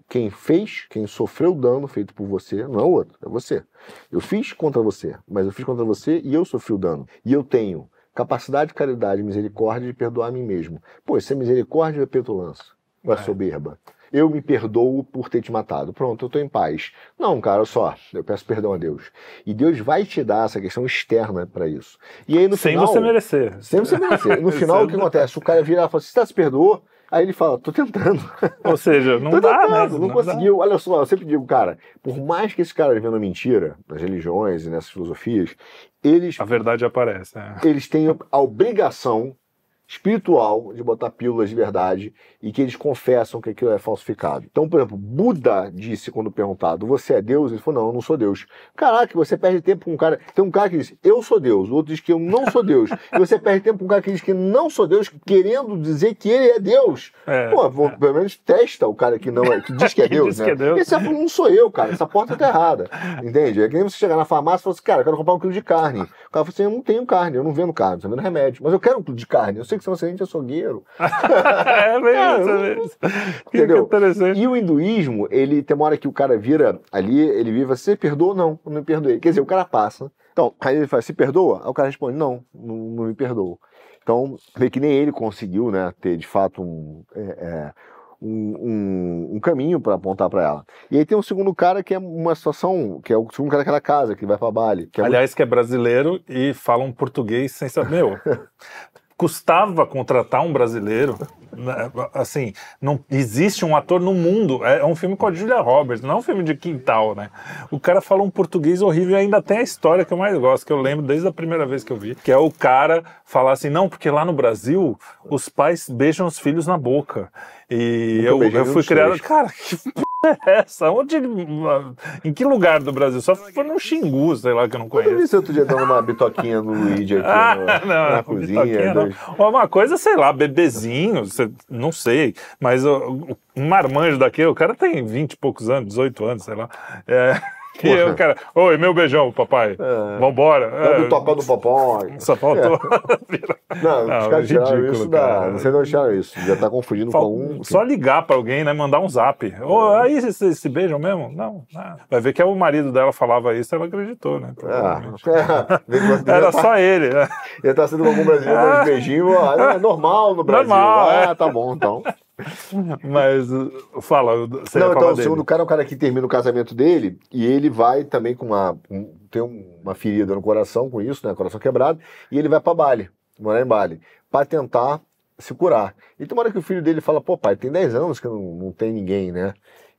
quem fez, quem sofreu o dano feito por você, não é o outro, é você. Eu fiz contra você, mas eu fiz contra você e eu sofri o dano. E eu tenho capacidade, caridade misericórdia de perdoar a mim mesmo. Pô, isso é misericórdia ou é petulância? Ou é soberba? Eu me perdoo por ter te matado. Pronto, eu estou em paz. Não, cara, só, eu peço perdão a Deus. E Deus vai te dar essa questão externa para isso. E aí no Sem final, você merecer. Sem você merecer. No final, o que acontece? O cara vira e fala, você tá se perdoou? Aí ele fala, tô tentando. Ou seja, não Tô dá, né? tentando, não, dá. conseguiu. Olha só, eu sempre digo, cara, por mais que esse cara vivendo mentira, nas religiões e nessas filosofias, eles, A verdade aparece. é. eles têm a obrigação espiritual de botar pílulas de verdade e que eles confessam que aquilo é falsificado. Então, por exemplo, Buda disse quando perguntado, você é Deus? Ele falou, não, eu não sou Deus. Caraca, você perde tempo com um cara... Tem um cara que diz, eu sou Deus, o outro diz que eu não sou Deus. e você perde tempo com um cara que diz que não sou Deus, querendo dizer que ele é Deus. É, Pô, vou- pelo menos testa o cara que não é, que diz que é Deus, diz né? que é Deus. Esse não sou eu, cara. Essa porta tá errada. Entende? É que nem você chegar na farmácia e falar assim, cara, eu quero comprar um quilo de carne. O cara fala assim, eu não tenho carne, eu não vendo carne, eu tô vendo remédio. Mas eu quero um quilo de carne. Eu sei que você é um excelente açougueiro. é isso, é eu bem não- isso. Que Entendeu? interessante. E o hinduísmo, ele tem uma hora que o cara vira ali, ele vira, você perdoa? Não, eu não me perdoei. Quer dizer, o cara passa. Então, aí ele fala, se perdoa? Aí o cara responde, não, não, não me perdoa. Então, vê que nem ele conseguiu, né, ter de fato um, é, é, um, um- um caminho para apontar para ela. E aí tem um segundo cara que é uma situação, que é o segundo cara daquela casa, que vai para Bali. Que é Aliás, que é brasileiro e fala um português sem saber. Meu, custava contratar um brasileiro. né? Assim, não existe um ator no mundo. É um filme com a Julia Roberts, não é um filme de quintal, né? O cara fala um português horrível e ainda tem a história que eu mais gosto, que eu lembro desde a primeira vez que eu vi, que é o cara falar assim, não, porque lá no Brasil os pais beijam os filhos na boca. E eu, eu fui criado, cara, que é essa? Onde, em que lugar do Brasil? Só for num Xingu, sei lá, que eu não Eu conheço. vi você outro dia dando uma bitoquinha no Luigi aqui Ah, no- não, na cozinha. não. dois- Ou Uma coisa, sei lá, bebezinho, não sei, mas um marmanjo daquele, o cara tem 20 e poucos anos, 18 anos, sei lá. É, e Porra. o cara, oi, meu beijão, papai, É. vambora. É, um tocão do popó. só faltou. Não, Não, os caras tiraram ridículo, isso da. cara. Não sei de onde tiraram isso. Já tá confundindo Fal- com um. Só ligar pra alguém, né? Mandar um zap. Ô, aí vocês se beijam mesmo? Não. Ah. Vai ver que o marido dela falava isso, ela acreditou, né? Que você Era só ele, né? Já tá sendo algum brasileiro beijinhos. ah, É normal no Brasil. Normal, é. Ah, tá bom, então. Mas fala, você Não, então, o dele. segundo cara é um cara que termina o casamento dele e ele vai também com uma. um- tem uma ferida no coração com isso, né? Coração quebrado, e ele vai pra Bali, morar em Bali, pra tentar se curar. E tem uma hora que o filho dele fala, pô, pai, tem 10 anos que não, não tem ninguém, né?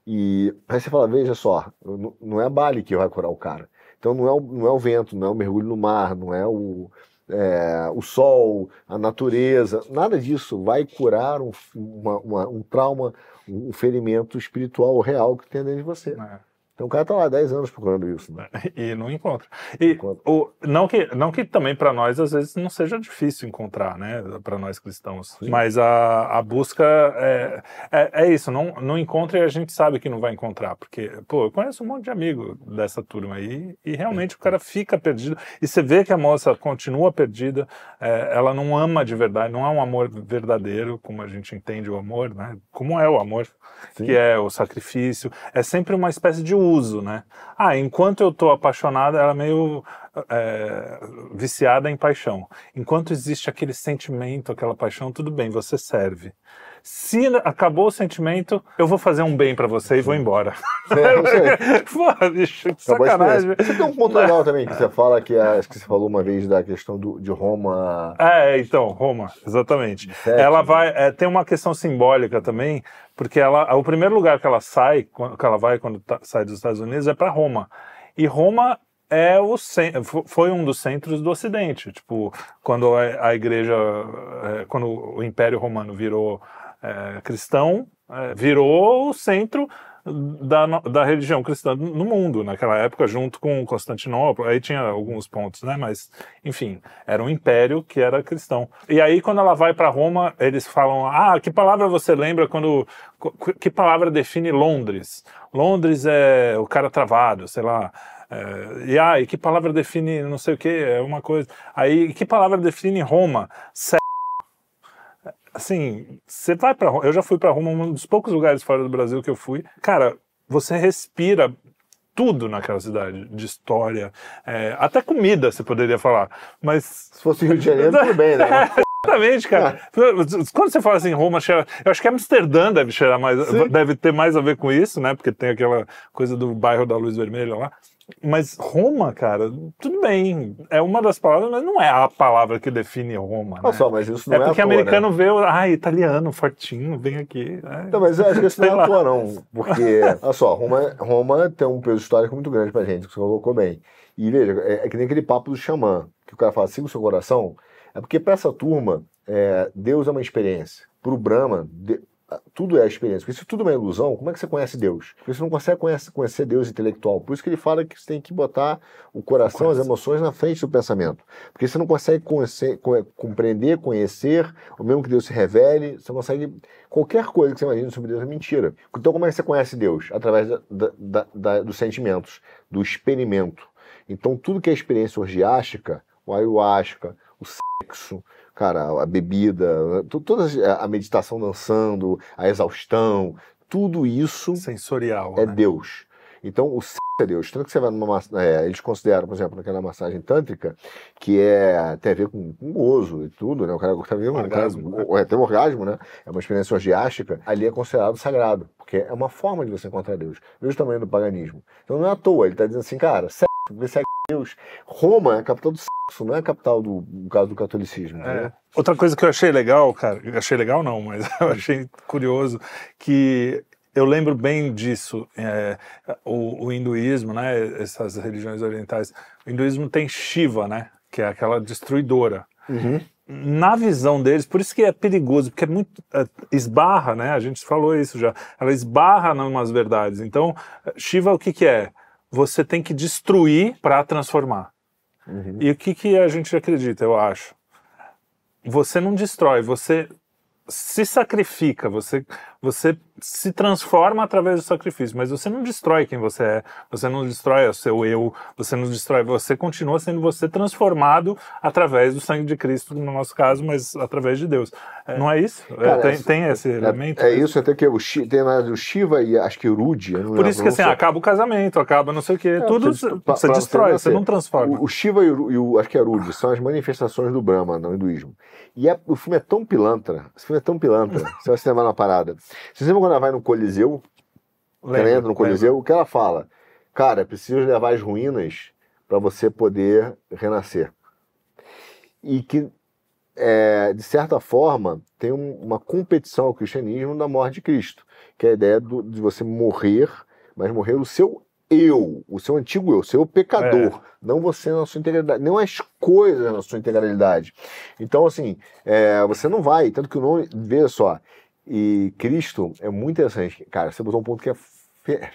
E aí você fala, veja só, não, não é Bali que vai curar o cara. Então não é, o, não é o vento, não é o mergulho no mar, não é o. é, o sol, a natureza, nada disso vai curar um, uma, uma, um trauma, um ferimento espiritual real que tem dentro de você. É. Então o cara tá lá 10 anos procurando isso. Né? E não encontra. E encontra. O, não, que, não que também para nós às vezes não seja difícil encontrar, né? Para nós cristãos. Sim. Mas a, a busca é, é, é, isso, não, não encontra e a gente sabe que não vai encontrar. Porque, pô, eu conheço um monte de amigo dessa turma aí e realmente o cara fica perdido. E você vê que a moça continua perdida, é, ela não ama de verdade, não é um amor verdadeiro, como a gente entende o amor, né? Como é o amor, Sim. que é o sacrifício. É sempre uma espécie de uso, né? Ah, enquanto eu estou apaixonada, ela é meio é, viciada em paixão. Enquanto existe aquele sentimento, aquela paixão, tudo bem, você serve. Se acabou o sentimento, eu vou fazer um bem para você e vou embora. É, Pô, bicho, que sacanagem. Você tem um ponto legal também, que você fala que, acho que você falou uma vez da questão do, de Roma. É, então, Roma, exatamente. ela vai, é, tem uma questão simbólica também, porque ela, o primeiro lugar que ela sai, que ela vai quando tá, sai dos Estados Unidos é para Roma. E Roma é o foi um dos centros do Ocidente. Tipo, quando a, igreja, é, quando o Império Romano virou é, cristão, é, virou o centro da, da religião cristã no mundo, naquela época, junto com Constantinopla. Aí tinha alguns pontos, né? Mas, enfim, era um império que era cristão. E aí, quando ela vai para Roma, eles falam: Ah, que palavra você lembra quando. Que palavra define Londres? Londres é o cara travado, sei lá. É, e ah, e que palavra define não sei o que, é uma coisa. Aí, que palavra define Roma? Assim, você vai para Roma, eu já fui para Roma, um dos poucos lugares fora do Brasil que eu fui. Cara, você respira tudo naquela cidade, de história, é, até comida você poderia falar, mas... Se fosse Rio de Janeiro, tudo bem, né? Exatamente, cara. Quando você fala assim, Roma cheira. Eu acho que Amsterdã deve cheirar mais. Sim. Deve ter mais a ver com isso, né? Porque tem aquela coisa do bairro da luz vermelha lá. Mas Roma, cara, tudo bem. É uma das palavras, mas não é a palavra que define Roma. Né? só, mas isso não é, é porque toa, americano né? vê, ah, italiano, fortinho, vem aqui. É. Não, mas eu acho que isso não é à toa, não. Porque, olha só, Roma, Roma tem um peso histórico muito grande pra gente, que você colocou bem. E veja, é, é que nem aquele papo do xamã, que o cara fala, siga o seu coração. É porque para essa turma, é, Deus é uma experiência. Para o Brahma, de, tudo é experiência. Porque se tudo é uma ilusão, como é que você conhece Deus? Porque você não consegue conhecer, conhecer Deus intelectual. Por isso que ele fala que você tem que botar o coração, as emoções na frente do pensamento. Porque você não consegue conhecer, compreender, conhecer, ou mesmo que Deus se revele, você consegue. Qualquer coisa que você imagine sobre Deus é mentira. Então, como é que você conhece Deus? Através da, da, da, dos sentimentos, do experimento. Então, tudo que é experiência orgiástica, o ayahuasca, o sexo, cara, a bebida, toda a meditação dançando, a exaustão, tudo isso sensorial é né? Deus. Então o é Deus. Tanto que você vai numa é, eles consideram, por exemplo, naquela massagem tântrica, que é tem a ver com, com gozo e tudo, né? O cara de um orgasmo, cara, né? é, tem um orgasmo, né? É uma experiência orgiástica, ali é considerado sagrado, porque é uma forma de você encontrar Deus. Veja o tamanho do paganismo. Então não é à toa, ele está dizendo assim, cara, sexo, vê segue Deus. Roma é a capital do sexo, não é a capital do, no caso do catolicismo. É. Outra coisa que eu achei legal, cara, achei legal não, mas eu achei curioso, que eu lembro bem disso. É, o, o, hinduísmo, né, essas religiões orientais, o hinduísmo tem Shiva, né, que é aquela destruidora. Uhum. Na visão deles, por isso que é perigoso, porque é muito é, esbarra, né? A gente falou isso já. Ela esbarra em umas verdades. Então, Shiva o que que é? Você tem que destruir para transformar. Uhum. E o que que a gente acredita? Eu acho. Você não destrói, você se sacrifica, você, você se transforma através do sacrifício, mas você não destrói quem você é, você não destrói o seu eu, você não destrói, você continua sendo você transformado através do sangue de Cristo, no nosso caso, mas através de Deus. É, não é isso? É, Cara, tem, tem, esse é, elemento? É, isso, até que o, tem o Shiva e acho que o Rudi. Por isso que assim, acaba o casamento, acaba não sei o quê, é, tudo você, pra, você pra destrói, você, você, não transforma. O, o Shiva e o, e o, acho que é Rudi, são as manifestações do Brahma no hinduísmo. E é, o filme é tão pilantra, esse filme é tão pilantra, você vai se lembrar na parada. Você lembra quando ela vai no Coliseu, lembra, ela entra no Coliseu, o que ela fala? Cara, preciso levar as ruínas para você poder renascer. E que, é, de certa forma, tem um, uma competição ao cristianismo da morte de Cristo, que é a ideia do, de você morrer, mas morrer o seu eu, o seu antigo eu, o seu pecador, é. não você na sua integralidade, não as coisas na sua integralidade. Então, assim, é, você não vai, tanto que o nome, veja só, e Cristo é muito interessante. Cara, você botou um ponto que é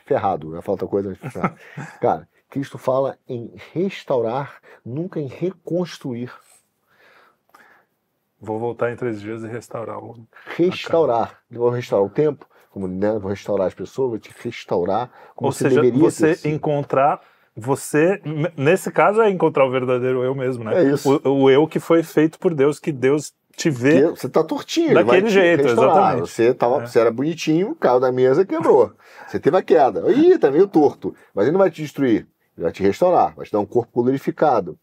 ferrado, ia falar outra coisa, mas Cara, Cristo fala em restaurar, nunca em reconstruir. Vou voltar em três dias e restaurar o. Restaurar. Vou restaurar o tempo, como né, vou restaurar as pessoas, vou te restaurar como Ou você seja, deveria você encontrar você, nesse caso, é encontrar o verdadeiro eu mesmo, né? É isso. O, o eu que foi feito por Deus, que Deus te vê. Que você tá tortinho, daquele jeito, exatamente. Você, tava, é. você era bonitinho, caiu da mesa quebrou. Você teve a queda. Ih, tá meio torto. Mas ele não vai te destruir, ele vai te restaurar, vai te dar um corpo glorificado.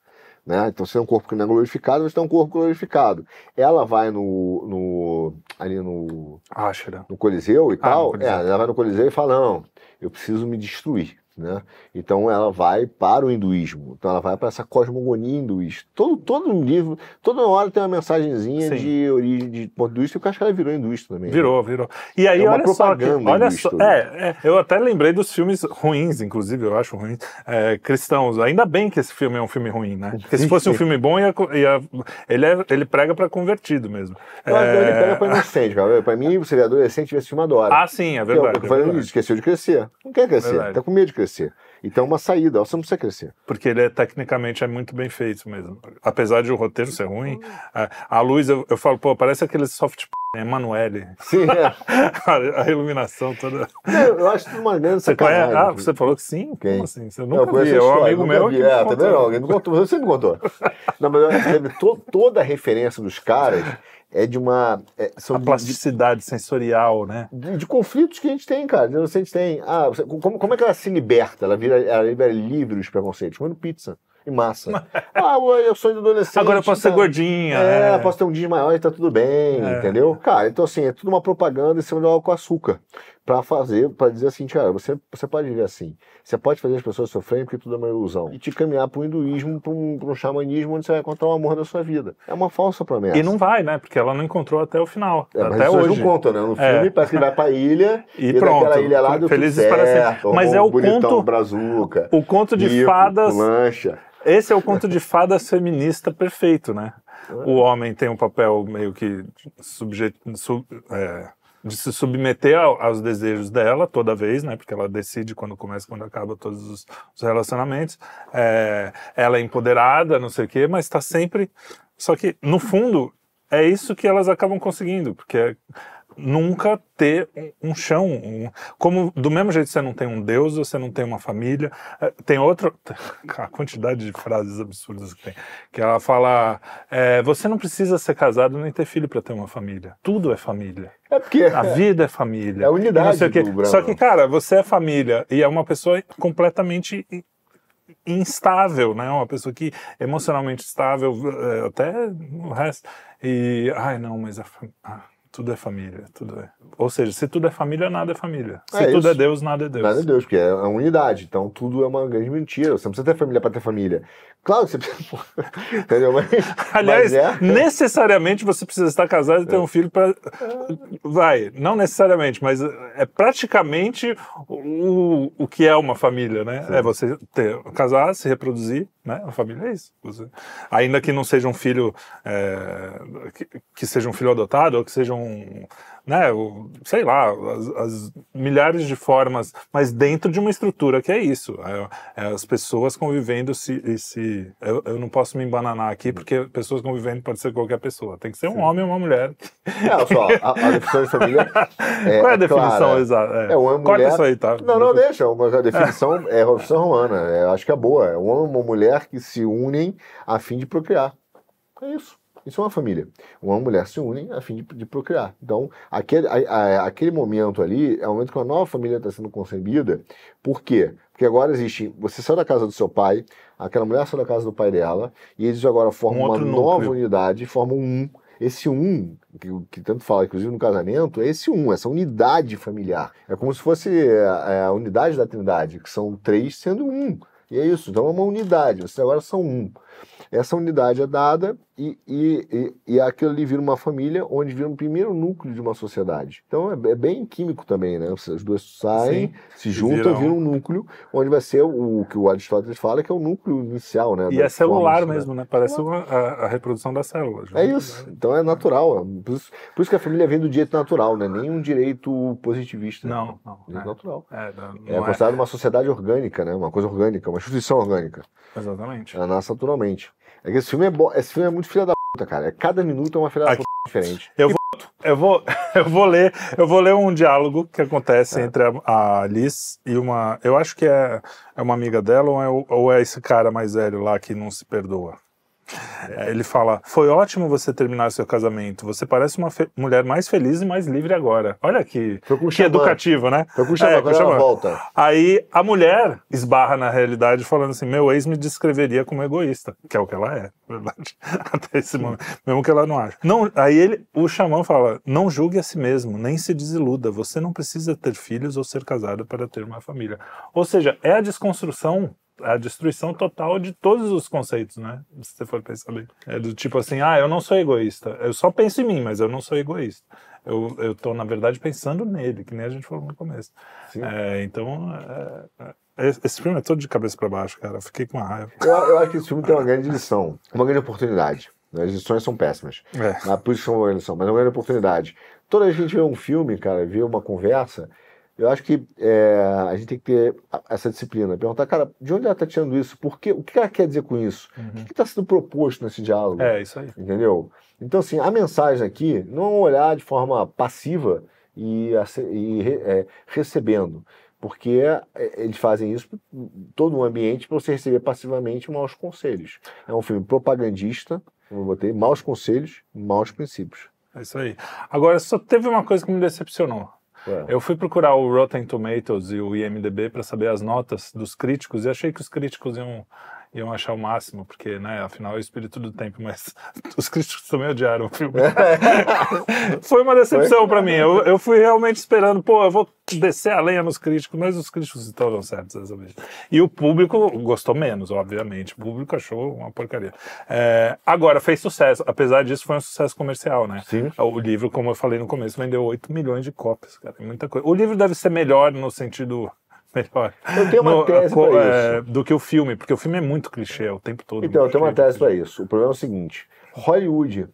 Né? Então, se é um corpo que não é glorificado, você tem um corpo glorificado. Ela vai no. no ali no. Ashra. No Coliseu e ah, tal. É, ela vai no Coliseu e fala: não, eu preciso me destruir. Né? Então ela vai para o hinduísmo, então ela vai para essa cosmogonia hinduísta. Todo, todo livro, toda hora tem uma mensagenzinha Sim. de origem de ponto hinduísta, eu acho que ela virou hinduísta também. Né? Virou, né? virou. E aí, é olha só, que, olha só é, é, eu até lembrei dos filmes ruins, inclusive, eu acho ruins, é, cristãos. Ainda bem que esse filme é um filme ruim, né? Porque se fosse um filme bom, ia, ia, ele, é, ele prega para convertido mesmo. Eu, é... Ele prega para inocente. Para mim, você é adolescente, esse filme adora. Ah, sim, é verdade. Eu, eu falei, é esqueceu de crescer. Não quer crescer, verdade. tá com medo de crescer crescer. Então, uma saída, você não precisa crescer. Porque ele é tecnicamente é muito bem feito mesmo. Apesar de o roteiro ser ruim, a, a luz, eu, eu, falo, pô, parece aquele soft Emanuele. Sim, é. a, iluminação toda. Eu, eu acho tudo maneiro você conhece? Ah, você falou que sim? Quem? Como assim? Você nunca não, vi. É um amigo meu vi. que É, tá vendo? Alguém me contou. Você me contou. Não, mas teve to, toda a referência dos caras é de uma. É, são a plasticidade de, sensorial, né? De, de, conflitos que a gente tem, cara. A gente tem. Ah, como, como é que ela se liberta? Ela vira, ela libera livre dos preconceitos? Comendo pizza e massa. ah, eu sou adolescente. Agora eu posso tá, ser gordinha. É, é, posso ter um dia maior e tá tudo bem, é. entendeu? Cara, então assim, é tudo uma propaganda em cima do álcool com açúcar para fazer, para dizer assim, cara, você, você pode viver assim. Você pode fazer as pessoas sofrerem porque tudo é uma ilusão. E te caminhar para o hinduísmo, para um, um xamanismo onde você vai encontrar o amor da sua vida. É uma falsa promessa. E não vai, né? Porque ela não encontrou até o final. É, até hoje. não contam, né? No é. filme é. parece que vai para a ilha e, e pronto. daquela ilha lá do Felizes para sempre. Mas é o conto. Brazuca, o conto de rico, fadas. Lancha. Esse é o conto de fadas feminista perfeito, né? É. O homem tem um papel meio que subjet... Sub... É de se submeter ao, aos desejos dela toda vez, né? Porque ela decide quando começa, quando acaba todos os, os relacionamentos. É, ela é empoderada, não sei o quê, mas está sempre. Só que no fundo é isso que elas acabam conseguindo, porque nunca ter um, chão. Um, como do mesmo jeito que você não tem um Deus, você não tem uma família. É, tem outro. A quantidade de frases absurdas que tem. Que ela fala: é, você não precisa ser casado nem ter filho para ter uma família. Tudo é família. É porque. A vida é família. É a unidade. Só que, cara, você é família e é uma pessoa completamente instável, né? Uma pessoa que emocionalmente estável, é, até o resto. E, ai, não, mas a, ah, tudo é família, tudo é. Ou seja, se tudo é família, nada é família. Se é tudo é Deus, nada é Deus. Nada é Deus, porque é a unidade. Então tudo é uma grande mentira. Você não precisa ter família para ter família. Claro que você precisa. Entendeu? Mas, Aliás, mas é... necessariamente você precisa estar casado e ter é. um filho para. Vai, não necessariamente, mas é praticamente o, o que é uma família, né? Sim. É você ter, casar, se reproduzir, né? A família é isso. Ainda que não seja um filho. É... Que, que seja um filho adotado ou que seja um, né, o, sei lá, as, as, milhares de formas, mas dentro de uma estrutura que é isso, é, é as pessoas convivendo se, se eu, eu, não posso me embananar aqui porque pessoas convivendo pode ser qualquer pessoa, tem que ser um Sim. homem ou uma mulher. É, só, a, a definição de família é, Qual é a definição exata? É, é uma mulher... Corta isso aí, tá? Não, não, deixa, a definição é a definição romana, é, acho que é boa, é um homem e uma mulher que se unem a fim de procriar, é isso. Isso é uma família. Uma mulher se unem a fim de, de procriar. Então, aquele, a, a, aquele momento ali é o momento que uma nova família está sendo concebida. Por quê? Porque agora existe. Você saiu da casa do seu pai, aquela mulher saiu da casa do pai dela, e eles agora formam um uma nova unidade, formam um. Esse um, que, que, tanto fala, inclusive no casamento, é esse um, essa unidade familiar. É como se fosse a, é, a unidade da Trindade, que são três sendo um. E é isso, então é uma unidade, vocês agora são um. Essa unidade é dada e, e, e, e aquilo ali vira uma família onde vira o um primeiro núcleo de uma sociedade. Então é, é bem químico também, né? As duas saem, Sim, se juntam, viram um núcleo onde vai ser o, o, que o Aristóteles fala que é o núcleo inicial, né? E é celular mesmo, né? Parece uma, a, a, reprodução das células. É isso. Então é natural. Por isso, por isso, que a família vem do direito natural, né? Nem um direito positivista. Não, não. Direito é, natural. É, não, é considerado uma sociedade orgânica, né? Uma coisa orgânica, uma instituição orgânica. Exatamente. Ela nasce naturalmente. É que esse filme é. Esse filme é muito filha da puta, cara. Cada minuto é uma filha da puta diferente. Eu vou, eu vou, eu vou ler, eu vou ler um diálogo que acontece é. entre a, a Liz e uma, eu acho que é, é uma amiga dela ou é, ou é esse cara mais velho lá que não se perdoa. É, ele fala: Foi ótimo você terminar seu casamento. Você parece uma mulher mais feliz e mais livre agora. Olha que, que educativo, né? Foi com é, com volta. Aí a mulher esbarra na realidade falando assim: Meu ex me descreveria como egoísta, que é o que ela é, verdade. Até esse momento, mesmo que ela não ache. Não, aí ele, o xamã fala: Não julgue a si mesmo, nem se desiluda. Você não precisa ter filhos ou ser casado para ter uma família. Ou seja, é a desconstrução a destruição total de todos os conceitos, né? Se você for pensar bem. É do tipo assim, ah, eu não sou egoísta. Eu só penso em mim, mas eu não sou egoísta. Eu, eu tô, na verdade, pensando nele, que nem a gente falou no começo. É, então, é, é, esse filme é todo de cabeça para baixo, cara. Eu fiquei com uma raiva. Eu, eu, acho que esse filme tem uma grande lição, uma grande oportunidade. As lições são péssimas. É. Por isso são uma grande lição, mas é uma grande oportunidade. Toda vez que a gente vê um filme, cara, vê uma conversa, eu acho que é, a gente tem que ter essa disciplina. Perguntar, cara, de onde ela está tirando isso? Por quê? O que ela quer dizer com isso? Uhum. O que está sendo proposto nesse diálogo? É, isso aí. Entendeu? Então, assim, a mensagem aqui não olhar de forma passiva e, e é, recebendo. Porque é, eles fazem isso todo um ambiente para você receber passivamente maus conselhos. É um filme propagandista, como eu botei, maus conselhos, maus princípios. É isso aí. Agora, só teve uma coisa que me decepcionou. Eu fui procurar o Rotten Tomatoes e o IMDb para saber as notas dos críticos e achei que os críticos iam iam achar o máximo, porque, né, afinal é o espírito do tempo, mas os críticos também odiaram o filme. Foi uma decepção para mim. Eu, eu fui realmente esperando, pô, eu vou descer a lenha nos críticos, mas os críticos estavam certos dessa vez. E o público gostou menos, obviamente. O público achou uma porcaria. É, agora, fez sucesso. Apesar disso, foi um sucesso comercial, né? Sim. O livro, como eu falei no começo, vendeu 8 milhões de cópias, cara. É muita coisa. O livro deve ser melhor no sentido melhor. Eu tenho uma no, tese para é, isso. Do que o filme, porque o filme é muito clichê o tempo todo. Então, eu tenho uma tese para isso. O problema é o seguinte: Hollywood,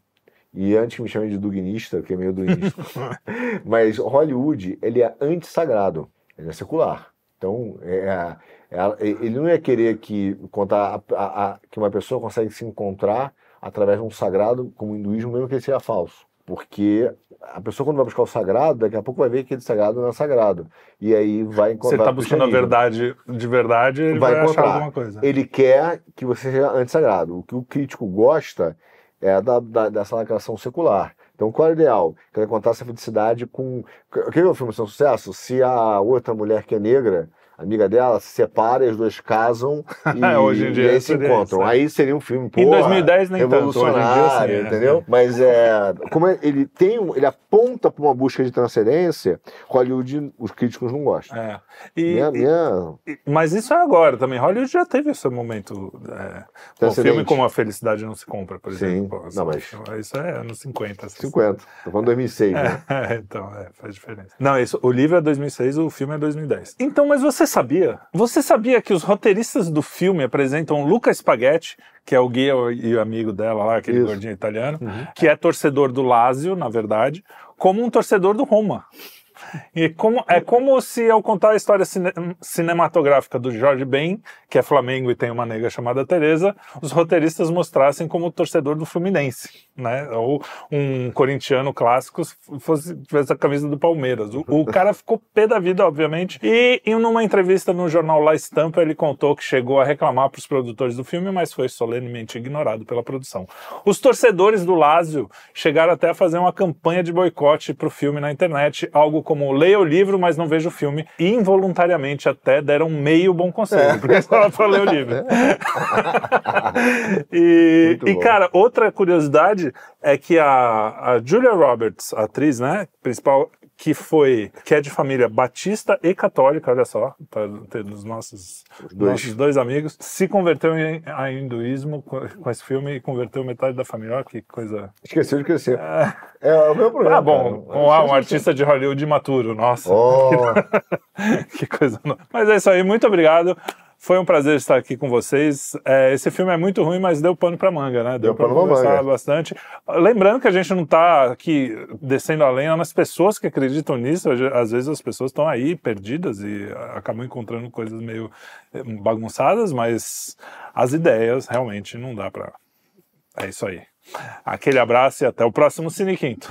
e antes me chamem de dugnista, que é meio dugnista, mas Hollywood, ele é antissagrado, ele é secular. Então, é, é, é ele não ia querer que, contar a, a, a, que uma pessoa consegue se encontrar através de um sagrado como o hinduísmo, mesmo que ele seja falso. Porque a pessoa, quando vai buscar o sagrado, daqui a pouco vai ver que aquele sagrado não é sagrado. E aí vai encontrar. Você está buscando a verdade de verdade, ele vai, vai achar alguma coisa. Ele quer que você seja antissagrado. O que o crítico gosta é da, da, dessa lacração secular. Então, qual é o ideal? Quer contar essa felicidade com. O que é o filme ser um sucesso? Se a outra mulher que é negra amiga dela se separa e as duas casam e, é, hoje em dia e aí se encontram. Isso, é. Aí seria um filme porra, Em 2010 nem revolucionário, tanto, em dia, sim, entendeu? É. Mas é, como é, ele tem, ele aponta para uma busca de transcendência, Hollywood os críticos não gostam. É. E, minha, minha... mas isso é agora também. Hollywood já teve esse momento. É, um filme como A Felicidade Não Se Compra, por exemplo. Sim. não, mas... Isso é anos 50. 50. Tô falando 2006, né? então, faz diferença. Não, isso, o livro é 2006, o filme é 2010. Então, mas você sabia? Você sabia que os roteiristas do filme apresentam Luca Spaghetti, que é o guia e o amigo dela lá, aquele Isso. gordinho italiano, uhum. que é torcedor do Lazio, na verdade, como um torcedor do Roma. E como, é como se, eu contar a história cine, cinematográfica do Jorge Ben, que é Flamengo e tem uma nega chamada Teresa, os roteiristas mostrassem como torcedor do Fluminense, né? Ou um corintiano clássico fosse tivesse a camisa do Palmeiras. O, o cara ficou pé da vida, obviamente. E em uma entrevista no jornal La Estampa, ele contou que chegou a reclamar para os produtores do filme, mas foi solenemente ignorado pela produção. Os torcedores do Lazio chegaram até a fazer uma campanha de boicote para o filme na internet, algo como leia o livro, mas não veja o filme. E involuntariamente até deram meio bom conselho, é. porque só para ler o livro. e, e cara, outra curiosidade é que a, a Julia Roberts, a atriz, né, principal, que foi que é de família batista e católica, olha só, tá tendo os nossos dois. nossos dois amigos, se converteu em, a hinduísmo com, com esse filme e converteu metade da família. Olha que coisa. Esqueceu de crescer. É, o meu problema. Ah, bom, cara. um, um artista de Hollywood maturo, nossa. Oh, que coisa. Mas é isso aí, muito obrigado. Foi um prazer estar aqui com vocês. É, esse filme é muito ruim, mas deu pano pra manga, né? Deu pra pano conversar manga. bastante. Lembrando que a gente não está aqui descendo a lenha nas pessoas que acreditam nisso. Às vezes as pessoas estão aí perdidas e acabam encontrando coisas meio eh, bagunçadas, mas as ideias realmente não dá pra. É isso aí. Aquele abraço e até o próximo Cine Quinto.